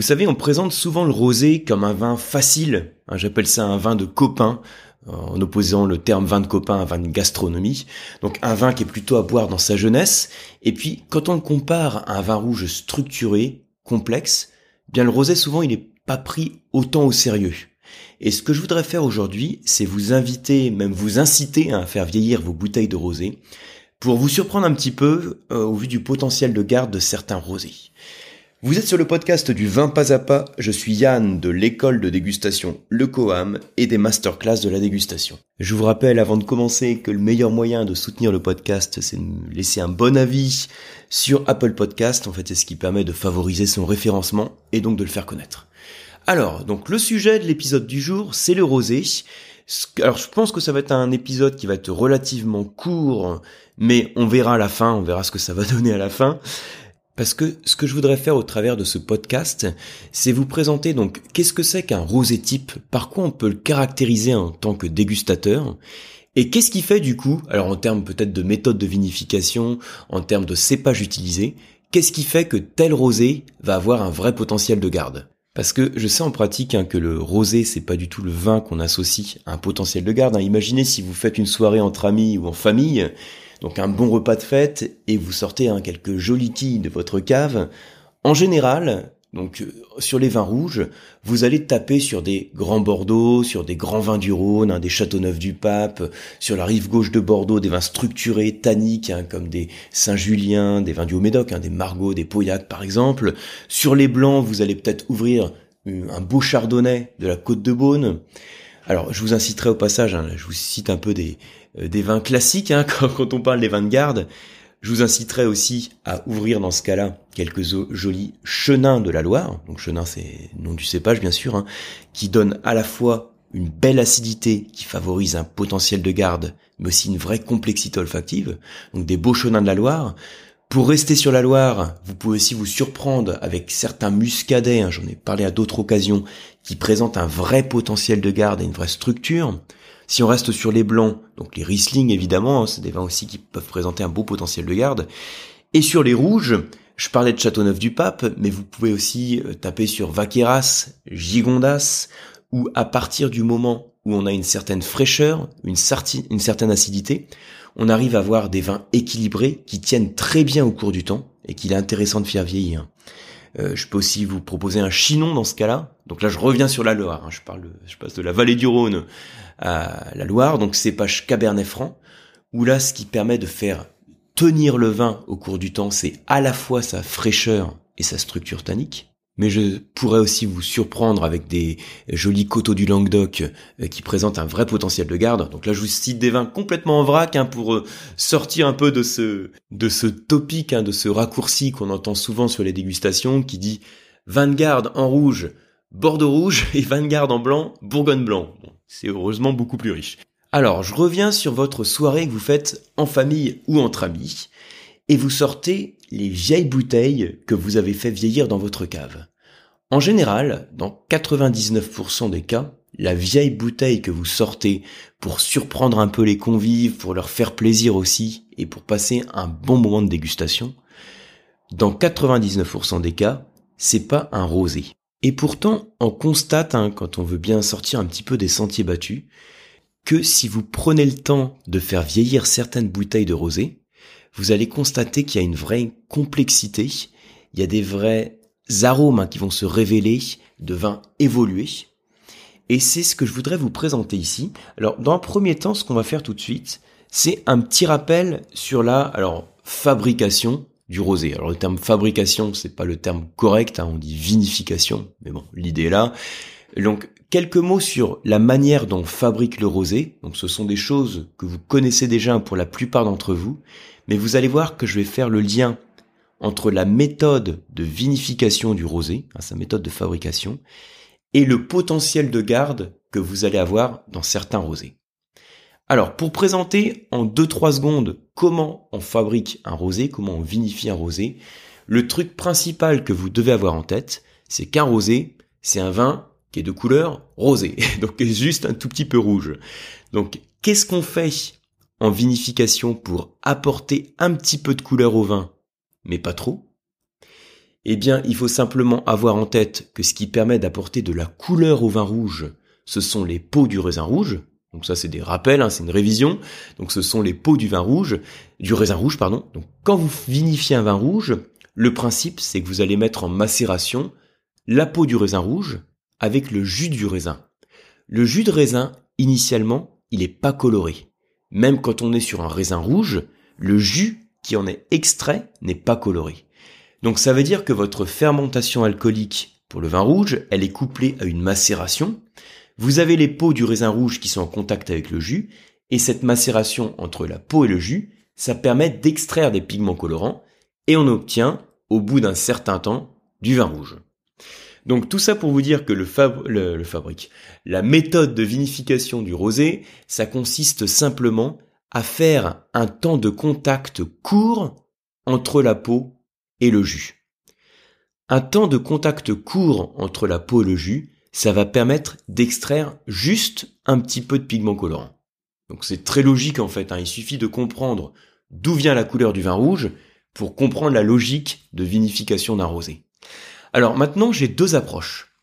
Vous savez, on présente souvent le rosé comme un vin facile. Hein, j'appelle ça un vin de copain, en opposant le terme vin de copain à vin de gastronomie. Donc un vin qui est plutôt à boire dans sa jeunesse. Et puis, quand on le compare à un vin rouge structuré, complexe, eh bien le rosé souvent il n'est pas pris autant au sérieux. Et ce que je voudrais faire aujourd'hui, c'est vous inviter, même vous inciter à faire vieillir vos bouteilles de rosé, pour vous surprendre un petit peu euh, au vu du potentiel de garde de certains rosés. Vous êtes sur le podcast du vin pas à pas, je suis Yann de l'école de dégustation Le Coam et des masterclass de la dégustation. Je vous rappelle avant de commencer que le meilleur moyen de soutenir le podcast, c'est de me laisser un bon avis sur Apple Podcast, en fait c'est ce qui permet de favoriser son référencement et donc de le faire connaître. Alors, donc le sujet de l'épisode du jour, c'est le rosé. Alors je pense que ça va être un épisode qui va être relativement court, mais on verra à la fin, on verra ce que ça va donner à la fin. Parce que ce que je voudrais faire au travers de ce podcast, c'est vous présenter donc qu'est-ce que c'est qu'un rosé type, par quoi on peut le caractériser en tant que dégustateur, et qu'est-ce qui fait du coup, alors en termes peut-être de méthode de vinification, en termes de cépage utilisé, qu'est-ce qui fait que tel rosé va avoir un vrai potentiel de garde? Parce que je sais en pratique hein, que le rosé, c'est pas du tout le vin qu'on associe à un potentiel de garde. Hein. Imaginez si vous faites une soirée entre amis ou en famille, donc un bon repas de fête, et vous sortez hein, quelques jolis quilles de votre cave. En général, donc euh, sur les vins rouges, vous allez taper sur des grands Bordeaux, sur des grands vins du Rhône, hein, des Châteauneuf du Pape, sur la rive gauche de Bordeaux, des vins structurés, tanniques, hein, comme des Saint-Julien, des vins du Haut-Médoc, des Margaux, des Pauillac par exemple. Sur les blancs, vous allez peut-être ouvrir un beau chardonnay de la côte de Beaune. Alors, je vous inciterai au passage, je vous cite un peu des, euh, des vins classiques, hein, quand, on parle des vins de garde. Je vous inciterai aussi à ouvrir dans ce cas-là quelques jolis chenins de la Loire. Donc chenin, c'est nom du cépage bien sûr, hein, qui donne à la fois une belle acidité qui favorise un potentiel de garde, mais aussi une vraie complexité olfactive. Donc des beaux chenins de la Loire. Pour rester sur la Loire, vous pouvez aussi vous surprendre avec certains muscadets, hein, j'en ai parlé à d'autres occasions, qui présentent un vrai potentiel de garde et une vraie structure. Si on reste sur les blancs, donc les Riesling évidemment, hein, c'est des vins aussi qui peuvent présenter un beau potentiel de garde. Et sur les rouges, je parlais de Châteauneuf du Pape, mais vous pouvez aussi euh, taper sur Vaqueras, Gigondas, où à partir du moment où on a une certaine fraîcheur, une, une certaine acidité, on arrive à avoir des vins équilibrés qui tiennent très bien au cours du temps et qu'il est intéressant de faire vieillir. Euh, je peux aussi vous proposer un chinon dans ce cas-là. Donc là, je reviens sur la Loire. Hein. Je parle, je passe de la vallée du Rhône à la Loire. Donc cépage Cabernet Franc, où là, ce qui permet de faire tenir le vin au cours du temps, c'est à la fois sa fraîcheur et sa structure tannique mais je pourrais aussi vous surprendre avec des jolis coteaux du Languedoc euh, qui présentent un vrai potentiel de garde. Donc là, je vous cite des vins complètement en vrac hein, pour euh, sortir un peu de ce de ce topic, hein, de ce raccourci qu'on entend souvent sur les dégustations, qui dit vin de garde en rouge, Bordeaux rouge et vin de garde en blanc, Bourgogne blanc. c'est heureusement beaucoup plus riche. Alors, je reviens sur votre soirée que vous faites en famille ou entre amis, et vous sortez les vieilles bouteilles que vous avez fait vieillir dans votre cave. En général, dans 99% des cas, la vieille bouteille que vous sortez pour surprendre un peu les convives, pour leur faire plaisir aussi, et pour passer un bon moment de dégustation, dans 99% des cas, c'est pas un rosé. Et pourtant, on constate, hein, quand on veut bien sortir un petit peu des sentiers battus, que si vous prenez le temps de faire vieillir certaines bouteilles de rosé, vous allez constater qu'il y a une vraie complexité, il y a des vrais arômes hein, qui vont se révéler de vins évolués. Et c'est ce que je voudrais vous présenter ici. Alors, dans un premier temps, ce qu'on va faire tout de suite, c'est un petit rappel sur la fabrication du rosé. Alors le terme fabrication, c'est pas le terme correct, hein, on dit vinification, mais bon, l'idée est là. Donc quelques mots sur la manière dont on fabrique le rosé. Donc ce sont des choses que vous connaissez déjà pour la plupart d'entre vous, mais vous allez voir que je vais faire le lien entre la méthode de vinification du rosé, hein, sa méthode de fabrication, et le potentiel de garde que vous allez avoir dans certains rosés. Alors, pour présenter en 2-3 secondes comment on fabrique un rosé, comment on vinifie un rosé, le truc principal que vous devez avoir en tête, c'est qu'un rosé, c'est un vin qui est de couleur rosée, donc juste un tout petit peu rouge. Donc, qu'est-ce qu'on fait en vinification pour apporter un petit peu de couleur au vin mais pas trop. Eh bien, il faut simplement avoir en tête que ce qui permet d'apporter de la couleur au vin rouge, ce sont les peaux du raisin rouge. Donc ça, c'est des rappels, hein, c'est une révision. Donc ce sont les peaux du vin rouge, du raisin rouge, pardon. Donc quand vous vinifiez un vin rouge, le principe, c'est que vous allez mettre en macération la peau du raisin rouge avec le jus du raisin. Le jus de raisin, initialement, il n'est pas coloré. Même quand on est sur un raisin rouge, le jus qui en est extrait n'est pas coloré. Donc ça veut dire que votre fermentation alcoolique pour le vin rouge, elle est couplée à une macération. Vous avez les peaux du raisin rouge qui sont en contact avec le jus, et cette macération entre la peau et le jus, ça permet d'extraire des pigments colorants, et on obtient, au bout d'un certain temps, du vin rouge. Donc tout ça pour vous dire que le, le, fabrique, la méthode de vinification du rosé, ça consiste simplement à faire un temps de contact court entre la peau et le jus. Un temps de contact court entre la peau et le jus, ça va permettre d'extraire juste un petit peu de pigment colorant. Donc c'est très logique en fait, hein. il suffit de comprendre d'où vient la couleur du vin rouge pour comprendre la logique de vinification d'un rosé. Alors maintenant j'ai deux approches.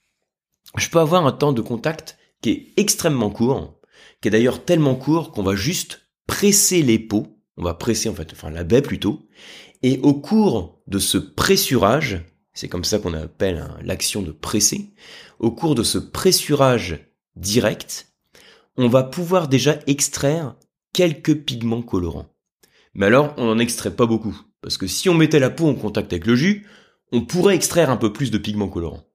Je peux avoir un temps de contact qui est extrêmement court, qui est d'ailleurs tellement court qu'on va juste presser les peaux, on va presser en fait, enfin la baie plutôt, et au cours de ce pressurage, c'est comme ça qu'on appelle l'action de presser, au cours de ce pressurage direct, on va pouvoir déjà extraire quelques pigments colorants. Mais alors, on n'en extrait pas beaucoup, parce que si on mettait la peau en contact avec le jus, on pourrait extraire un peu plus de pigments colorants.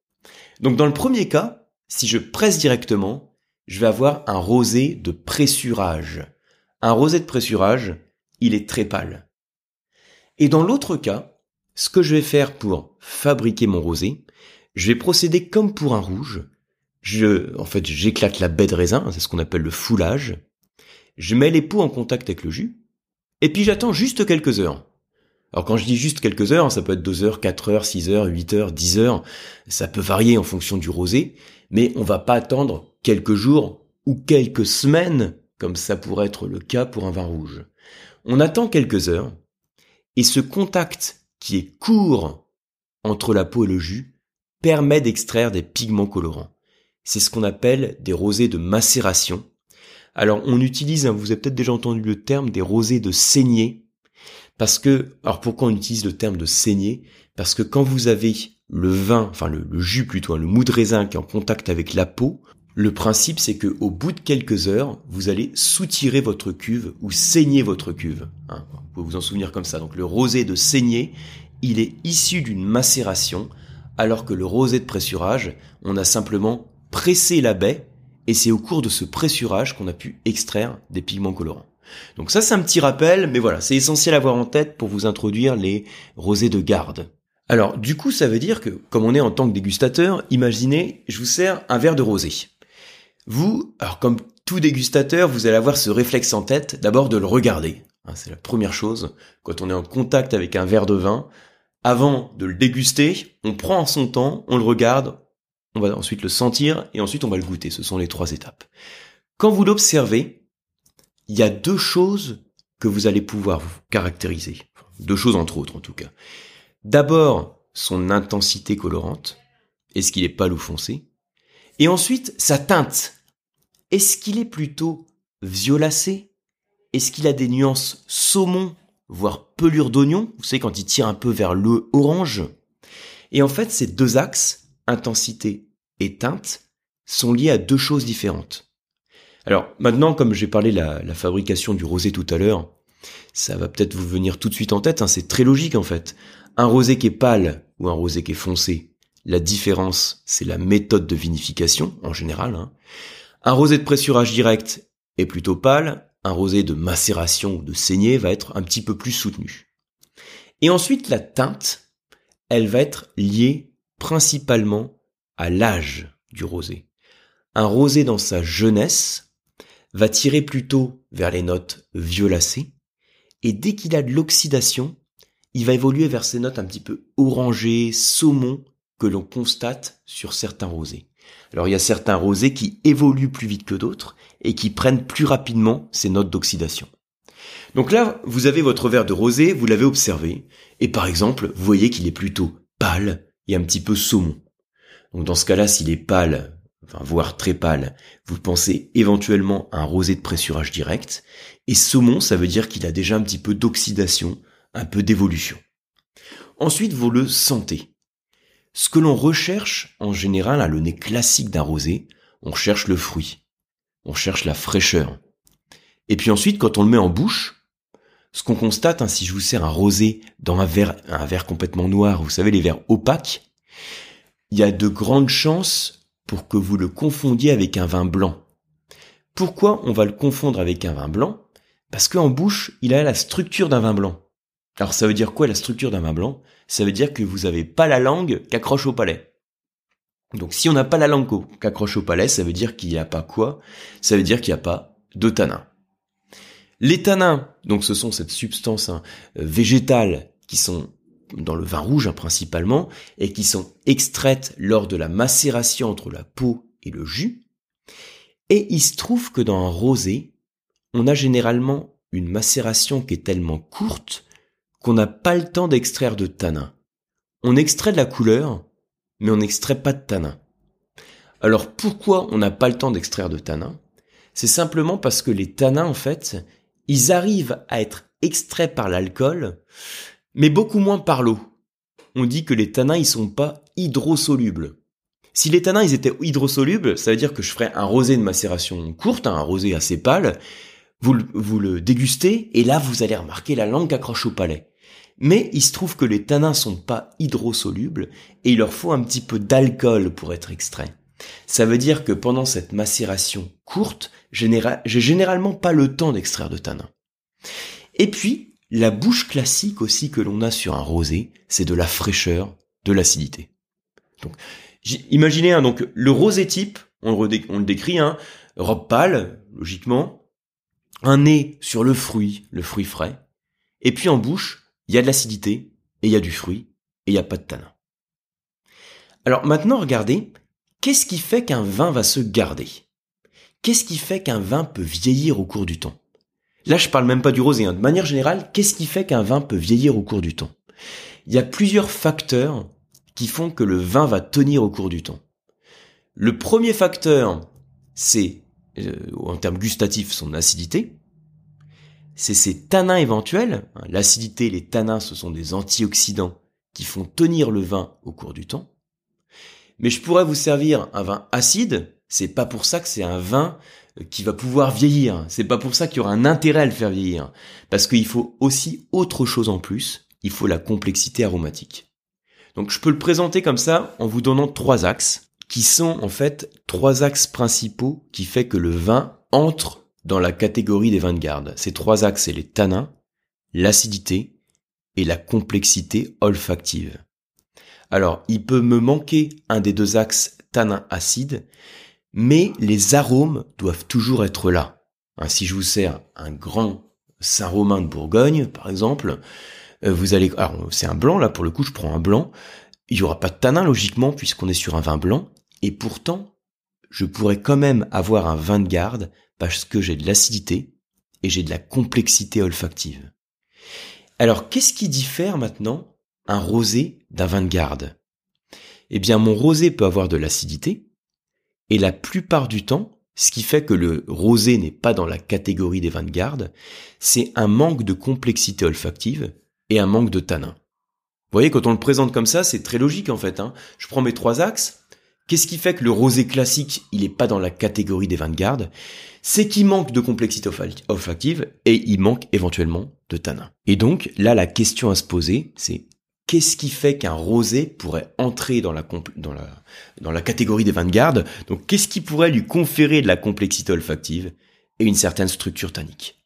Donc dans le premier cas, si je presse directement, je vais avoir un rosé de pressurage. Un rosé de pressurage, il est très pâle. Et dans l'autre cas, ce que je vais faire pour fabriquer mon rosé, je vais procéder comme pour un rouge. Je, en fait, j'éclate la baie de raisin, c'est ce qu'on appelle le foulage. Je mets les peaux en contact avec le jus. Et puis j'attends juste quelques heures. Alors quand je dis juste quelques heures, ça peut être 2 heures, 4 heures, 6 heures, 8 heures, 10 heures. Ça peut varier en fonction du rosé. Mais on va pas attendre quelques jours ou quelques semaines, comme ça pourrait être le cas pour un vin rouge. On attend quelques heures. Et ce contact qui est court entre la peau et le jus permet d'extraire des pigments colorants. C'est ce qu'on appelle des rosés de macération. Alors on utilise, vous avez peut-être déjà entendu le terme, des rosés de saignée. Parce que, alors pourquoi on utilise le terme de saignée Parce que quand vous avez le vin, enfin le, jus plutôt, hein, le mou de raisin qui est en contact avec la peau, le principe c'est que au bout de quelques heures, vous allez soutirer votre cuve ou saigner votre cuve. Hein. Vous pouvez vous en souvenir comme ça. Donc le rosé de saignée, il est issu d'une macération, alors que le rosé de pressurage, on a simplement pressé la baie, et c'est au cours de ce pressurage qu'on a pu extraire des pigments colorants. Donc ça c'est un petit rappel, mais voilà, c'est essentiel à avoir en tête pour vous introduire les rosés de garde. Alors du coup ça veut dire que, comme on est en tant que dégustateur, imaginez, je vous sers un verre de rosé. Vous, alors comme tout dégustateur, vous allez avoir ce réflexe en tête, d'abord de le regarder. Hein, c'est la première chose. Quand on est en contact avec un verre de vin, avant de le déguster, on prend son temps, on le regarde, on va ensuite le sentir et ensuite on va le goûter. Ce sont les trois étapes. Quand vous l'observez, il y a deux choses que vous allez pouvoir vous caractériser. Deux choses entre autres en tout cas. D'abord, son intensité colorante. Est-ce qu'il est pâle ou foncé? Et ensuite, sa teinte. Est-ce qu'il est plutôt violacé? Est-ce qu'il a des nuances saumon voire pelure d'oignon, vous savez quand il tire un peu vers le orange. Et en fait, ces deux axes, intensité et teinte, sont liés à deux choses différentes. Alors maintenant, comme j'ai parlé de la, fabrication du rosé tout à l'heure, ça va peut-être vous venir tout de suite en tête, hein, c'est très logique en fait. Un rosé qui est pâle ou un rosé qui est foncé, la différence, c'est la méthode de vinification en général. Hein. Un rosé de pressurage direct est plutôt pâle, un rosé de macération ou de saignée va être un petit peu plus soutenu. Et ensuite, la teinte, elle va être liée principalement à l'âge du rosé. Un rosé dans sa jeunesse va tirer plutôt vers les notes violacées, et dès qu'il a de l'oxydation, il va évoluer vers ces notes un petit peu orangées, saumon, que l'on constate sur certains rosés. Alors il y a certains rosés qui évoluent plus vite que d'autres et qui prennent plus rapidement ces notes d'oxydation. Donc là, vous avez votre verre de rosé, vous l'avez observé, et par exemple, vous voyez qu'il est plutôt pâle et un petit peu saumon. Donc dans ce cas-là, s'il est pâle, voire très pâle, vous pensez éventuellement à un rosé de pressurage direct. Et saumon, ça veut dire qu'il a déjà un petit peu d'oxydation, un peu d'évolution. Ensuite, vous le sentez. Ce que l'on recherche en général à le nez classique d'un rosé, on cherche le fruit, on cherche la fraîcheur. Et puis ensuite, quand on le met en bouche, ce qu'on constate, hein, si je vous sers un rosé dans un verre, un verre complètement noir, vous savez les verres opaques, il y a de grandes chances pour que vous le confondiez avec un vin blanc. Pourquoi on va le confondre avec un vin blanc? Parce qu'en bouche, il a la structure d'un vin blanc. Alors ça veut dire quoi la structure d'un vin blanc? Ça veut dire que vous n'avez pas la langue qu'accroche au palais. Donc si on n'a pas la langue qu'accroche au palais, ça veut dire qu'il n'y a pas quoi? Ça veut dire qu'il n'y a pas de tanin. Les tanins, donc ce sont cette substance hein, végétale qui sont dans le vin rouge hein, principalement, et qui sont extraites lors de la macération entre la peau et le jus. Et il se trouve que dans un rosé, on a généralement une macération qui est tellement courte qu'on n'a pas le temps d'extraire de tanin. On extrait de la couleur, mais on n'extrait pas de tanin. Alors pourquoi on n'a pas le temps d'extraire de tanin? C'est simplement parce que les tanins, en fait, ils arrivent à être extraits par l'alcool, mais beaucoup moins par l'eau. On dit que les tanins, ils sont pas hydrosolubles. Si les tanins, ils étaient hydrosolubles, ça veut dire que je ferais un rosé de macération courte, hein, un rosé assez pâle, vous, le dégustez, et là, vous allez remarquer la langue accroche au palais. Mais il se trouve que les tanins sont pas hydrosolubles, et il leur faut un petit peu d'alcool pour être extraits. Ça veut dire que pendant cette macération courte, j'ai généralement pas le temps d'extraire de tanins. Et puis, la bouche classique aussi que l'on a sur un rosé, c'est de la fraîcheur, de l'acidité. Donc, imaginez hein, donc le rosé type, on, le décrit, hein, robe pâle, logiquement, un nez sur le fruit, le fruit frais, et puis en bouche, il y a de l'acidité, et il y a du fruit, et il n'y a pas de tanin. Alors maintenant, regardez, qu'est-ce qui fait qu'un vin va se garder? Qu'est-ce qui fait qu'un vin peut vieillir au cours du temps? Là, je parle même pas du rosé. Hein. De manière générale, qu'est-ce qui fait qu'un vin peut vieillir au cours du temps? Il y a plusieurs facteurs qui font que le vin va tenir au cours du temps. Le premier facteur, c'est, euh, en termes gustatifs, son acidité. C'est ses tanins éventuels. L'acidité, les tanins, ce sont des antioxydants qui font tenir le vin au cours du temps. Mais je pourrais vous servir un vin acide. C'est pas pour ça que c'est un vin qui va pouvoir vieillir. C'est pas pour ça qu'il y aura un intérêt à le faire vieillir. Parce qu'il faut aussi autre chose en plus. Il faut la complexité aromatique. Donc je peux le présenter comme ça en vous donnant trois axes qui sont en fait trois axes principaux qui fait que le vin entre dans la catégorie des vins de garde. Ces trois axes, c'est les tanins, l'acidité et la complexité olfactive. Alors, il peut me manquer un des deux axes tanin acide, mais les arômes doivent toujours être là. Hein, si je vous sers un grand Saint-Romain de Bourgogne, par exemple, euh, vous allez, c'est un blanc là pour le coup, je prends un blanc. Il y aura pas de tanin logiquement puisqu'on est sur un vin blanc, et pourtant, je pourrais quand même avoir un vin de garde parce que j'ai de l'acidité et j'ai de la complexité olfactive. Alors, qu'est-ce qui diffère maintenant un rosé d'un vin de garde? Eh bien, mon rosé peut avoir de l'acidité, et la plupart du temps, ce qui fait que le rosé n'est pas dans la catégorie des vins de garde, c'est un manque de complexité olfactive et un manque de tanin. Vous voyez, quand on le présente comme ça, c'est très logique en fait. Hein. Je prends mes trois axes. Qu'est-ce qui fait que le rosé classique, il n'est pas dans la catégorie des vins de garde? C'est qu'il manque de complexité olfactive et il manque éventuellement de tanin. Et donc, là, la question à se poser, c'est qu'est-ce qui fait qu'un rosé pourrait entrer dans la, dans la, dans la catégorie des vins de garde Donc, qu'est-ce qui pourrait lui conférer de la complexité olfactive et une certaine structure tannique?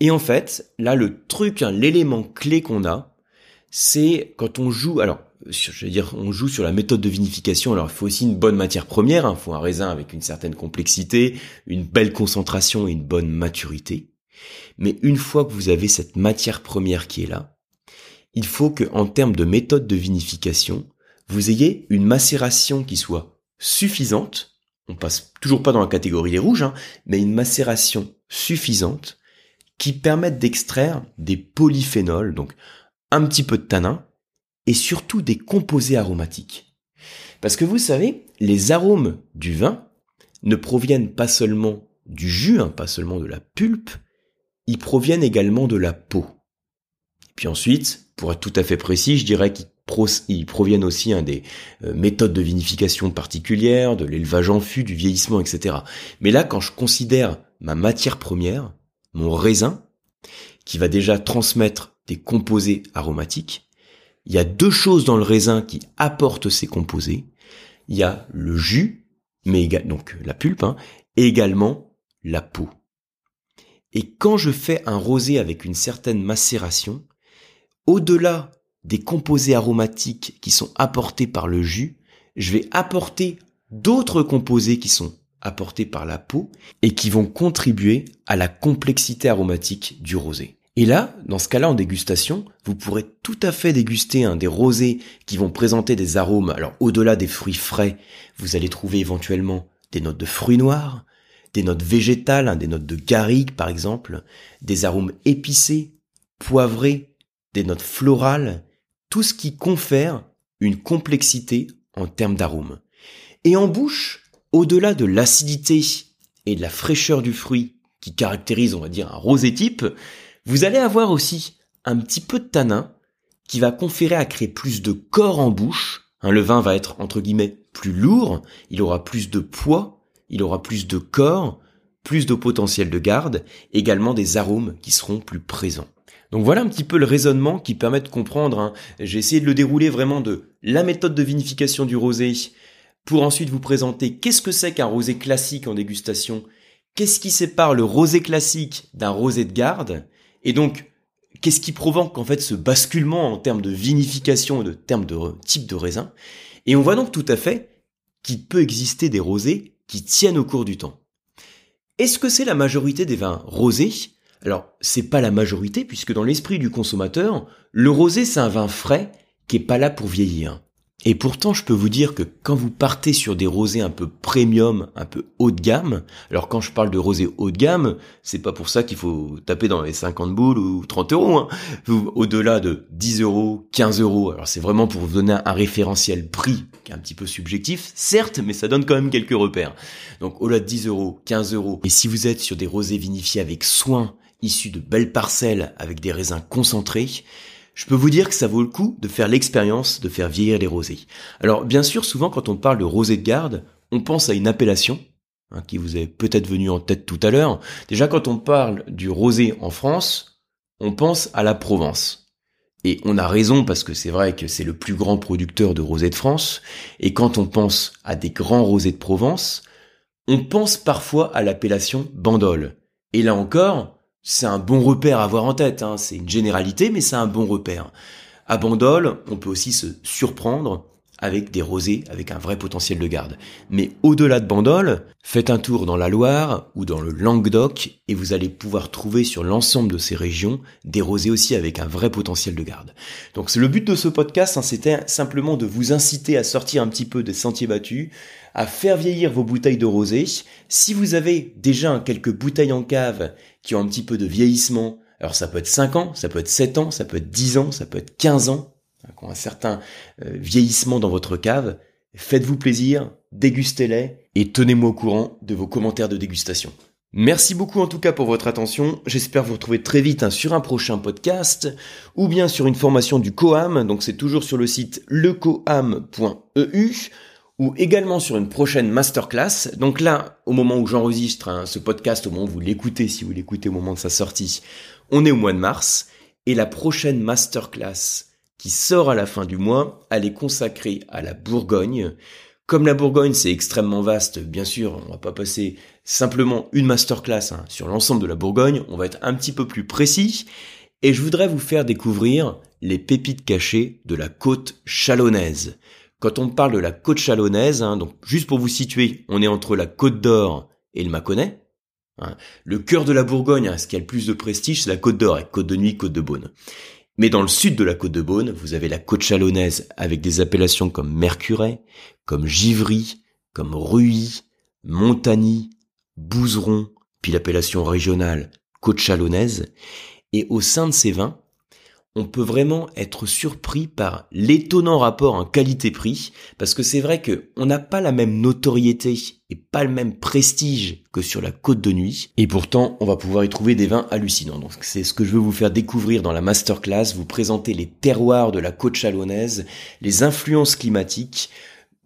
Et en fait, là, le truc, hein, l'élément clé qu'on a, c'est quand on joue, alors, je veux dire, on joue sur la méthode de vinification. Alors, il faut aussi une bonne matière première. Hein. Il faut un raisin avec une certaine complexité, une belle concentration et une bonne maturité. Mais une fois que vous avez cette matière première qui est là, il faut que, en termes de méthode de vinification, vous ayez une macération qui soit suffisante. On passe toujours pas dans la catégorie des rouges, hein, mais une macération suffisante qui permette d'extraire des polyphénols, donc un petit peu de tanin et surtout des composés aromatiques. Parce que vous savez, les arômes du vin ne proviennent pas seulement du jus, hein, pas seulement de la pulpe, ils proviennent également de la peau. Puis ensuite, pour être tout à fait précis, je dirais qu'ils proviennent aussi des euh, méthodes de vinification particulières, de l'élevage en fût, du vieillissement, etc. Mais là, quand je considère ma matière première, mon raisin, qui va déjà transmettre des composés aromatiques, il y a deux choses dans le raisin qui apportent ces composés. Il y a le jus, mais donc la pulpe, hein, et également la peau. Et quand je fais un rosé avec une certaine macération, au-delà des composés aromatiques qui sont apportés par le jus, je vais apporter d'autres composés qui sont apportés par la peau et qui vont contribuer à la complexité aromatique du rosé. Et là, dans ce cas-là, en dégustation, vous pourrez tout à fait déguster des rosés qui vont présenter des arômes. Alors, au-delà des fruits frais, vous allez trouver éventuellement des notes de fruits noirs, des notes végétales, hein, des notes de garrigue par exemple, des arômes épicés, poivrés, des notes florales, tout ce qui confère une complexité en termes d'arômes. Et en bouche, au-delà de l'acidité et de la fraîcheur du fruit qui caractérise, on va dire, un rosé type, vous allez avoir aussi un petit peu de tanin qui va conférer à créer plus de corps en bouche. le vin va être, entre guillemets, plus lourd, il aura plus de poids, il aura plus de corps, plus de potentiel de garde, également des arômes qui seront plus présents. Donc voilà un petit peu le raisonnement qui permet de comprendre. Hein. J'ai essayé de le dérouler vraiment de la méthode de vinification du rosé pour ensuite vous présenter qu'est-ce que c'est qu'un rosé classique en dégustation, qu'est-ce qui sépare le rosé classique d'un rosé de garde, et donc qu'est-ce qui provoque en fait ce basculement en termes de vinification et de termes de type de raisin. Et on voit donc tout à fait qu'il peut exister des rosés qui tiennent au cours du temps. Est-ce que c'est la majorité des vins rosés Alors, c'est pas la majorité puisque dans l'esprit du consommateur, le rosé c'est un vin frais qui est pas là pour vieillir. Et pourtant, je peux vous dire que quand vous partez sur des rosés un peu premium, un peu haut de gamme, alors quand je parle de rosé haut de gamme, c'est pas pour ça qu'il faut taper dans les 50 boules ou 30 euros. Hein. Au-delà de 10 euros, 15 euros, alors c'est vraiment pour vous donner un référentiel prix qui est un petit peu subjectif, certes, mais ça donne quand même quelques repères. Donc au-delà de 10 euros, 15 euros, et si vous êtes sur des rosés vinifiés avec soin, issus de belles parcelles, avec des raisins concentrés, je peux vous dire que ça vaut le coup de faire l'expérience de faire vieillir les rosés. Alors bien sûr, souvent quand on parle de rosé de garde, on pense à une appellation hein, qui vous est peut-être venue en tête tout à l'heure. Déjà quand on parle du rosé en France, on pense à la Provence. Et on a raison parce que c'est vrai que c'est le plus grand producteur de rosé de France. Et quand on pense à des grands rosés de Provence, on pense parfois à l'appellation Bandol. Et là encore, c'est un bon repère à avoir en tête. Hein. C'est une généralité, mais c'est un bon repère. À Bandol, on peut aussi se surprendre avec des rosés avec un vrai potentiel de garde. Mais au-delà de Bandol, faites un tour dans la Loire ou dans le Languedoc et vous allez pouvoir trouver sur l'ensemble de ces régions des rosés aussi avec un vrai potentiel de garde. Donc c'est le but de ce podcast, hein, c'était simplement de vous inciter à sortir un petit peu des sentiers battus, à faire vieillir vos bouteilles de rosé. Si vous avez déjà quelques bouteilles en cave qui ont un petit peu de vieillissement, alors ça peut être 5 ans, ça peut être 7 ans, ça peut être 10 ans, ça peut être 15 ans, qui ont un certain euh, vieillissement dans votre cave, faites-vous plaisir, dégustez-les et tenez-moi au courant de vos commentaires de dégustation. Merci beaucoup en tout cas pour votre attention. J'espère vous retrouver très vite hein, sur un prochain podcast ou bien sur une formation du COAM. Donc c'est toujours sur le site lecoam.eu ou également sur une prochaine masterclass. Donc là, au moment où j'enregistre hein, ce podcast, au moment où vous l'écoutez, si vous l'écoutez au moment de sa sortie, on est au mois de mars et la prochaine masterclass qui sort à la fin du mois, elle est consacrée à la Bourgogne. Comme la Bourgogne c'est extrêmement vaste, bien sûr, on va pas passer simplement une masterclass hein, sur l'ensemble de la Bourgogne, on va être un petit peu plus précis, et je voudrais vous faire découvrir les pépites cachées de la côte chalonnaise. Quand on parle de la côte chalonnaise, hein, donc juste pour vous situer, on est entre la côte d'Or et le Mâconnais. Hein. Le cœur de la Bourgogne, ce qui a le plus de prestige, c'est la côte d'Or, et côte de nuit, côte de Beaune. Mais dans le sud de la côte de Beaune, vous avez la côte chalonnaise avec des appellations comme Mercuret, comme Givry, comme Ruy, Montagny, Bouzeron, puis l'appellation régionale côte chalonnaise. Et au sein de ces vins, on peut vraiment être surpris par l'étonnant rapport en qualité-prix, parce que c'est vrai que on n'a pas la même notoriété et pas le même prestige que sur la côte de nuit, et pourtant on va pouvoir y trouver des vins hallucinants. Donc c'est ce que je veux vous faire découvrir dans la masterclass, vous présenter les terroirs de la côte chalonnaise, les influences climatiques,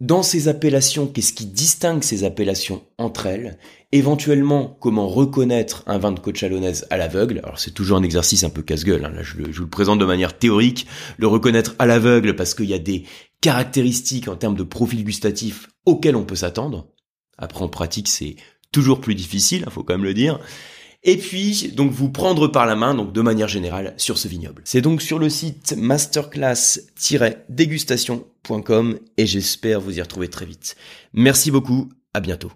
dans ces appellations, qu'est-ce qui distingue ces appellations entre elles? Éventuellement, comment reconnaître un vin de côte chalonnaise à l'aveugle? Alors c'est toujours un exercice un peu casse-gueule, hein. là je, je, vous le présente de manière théorique, le reconnaître à l'aveugle parce qu'il y a des caractéristiques en termes de profil gustatif auxquelles on peut s'attendre. Après en pratique c'est toujours plus difficile, il hein, faut quand même le dire et puis donc vous prendre par la main, donc de manière générale, sur ce vignoble. C'est donc sur le site masterclass-dégustation.com et j'espère vous y retrouver très vite. Merci beaucoup, à bientôt.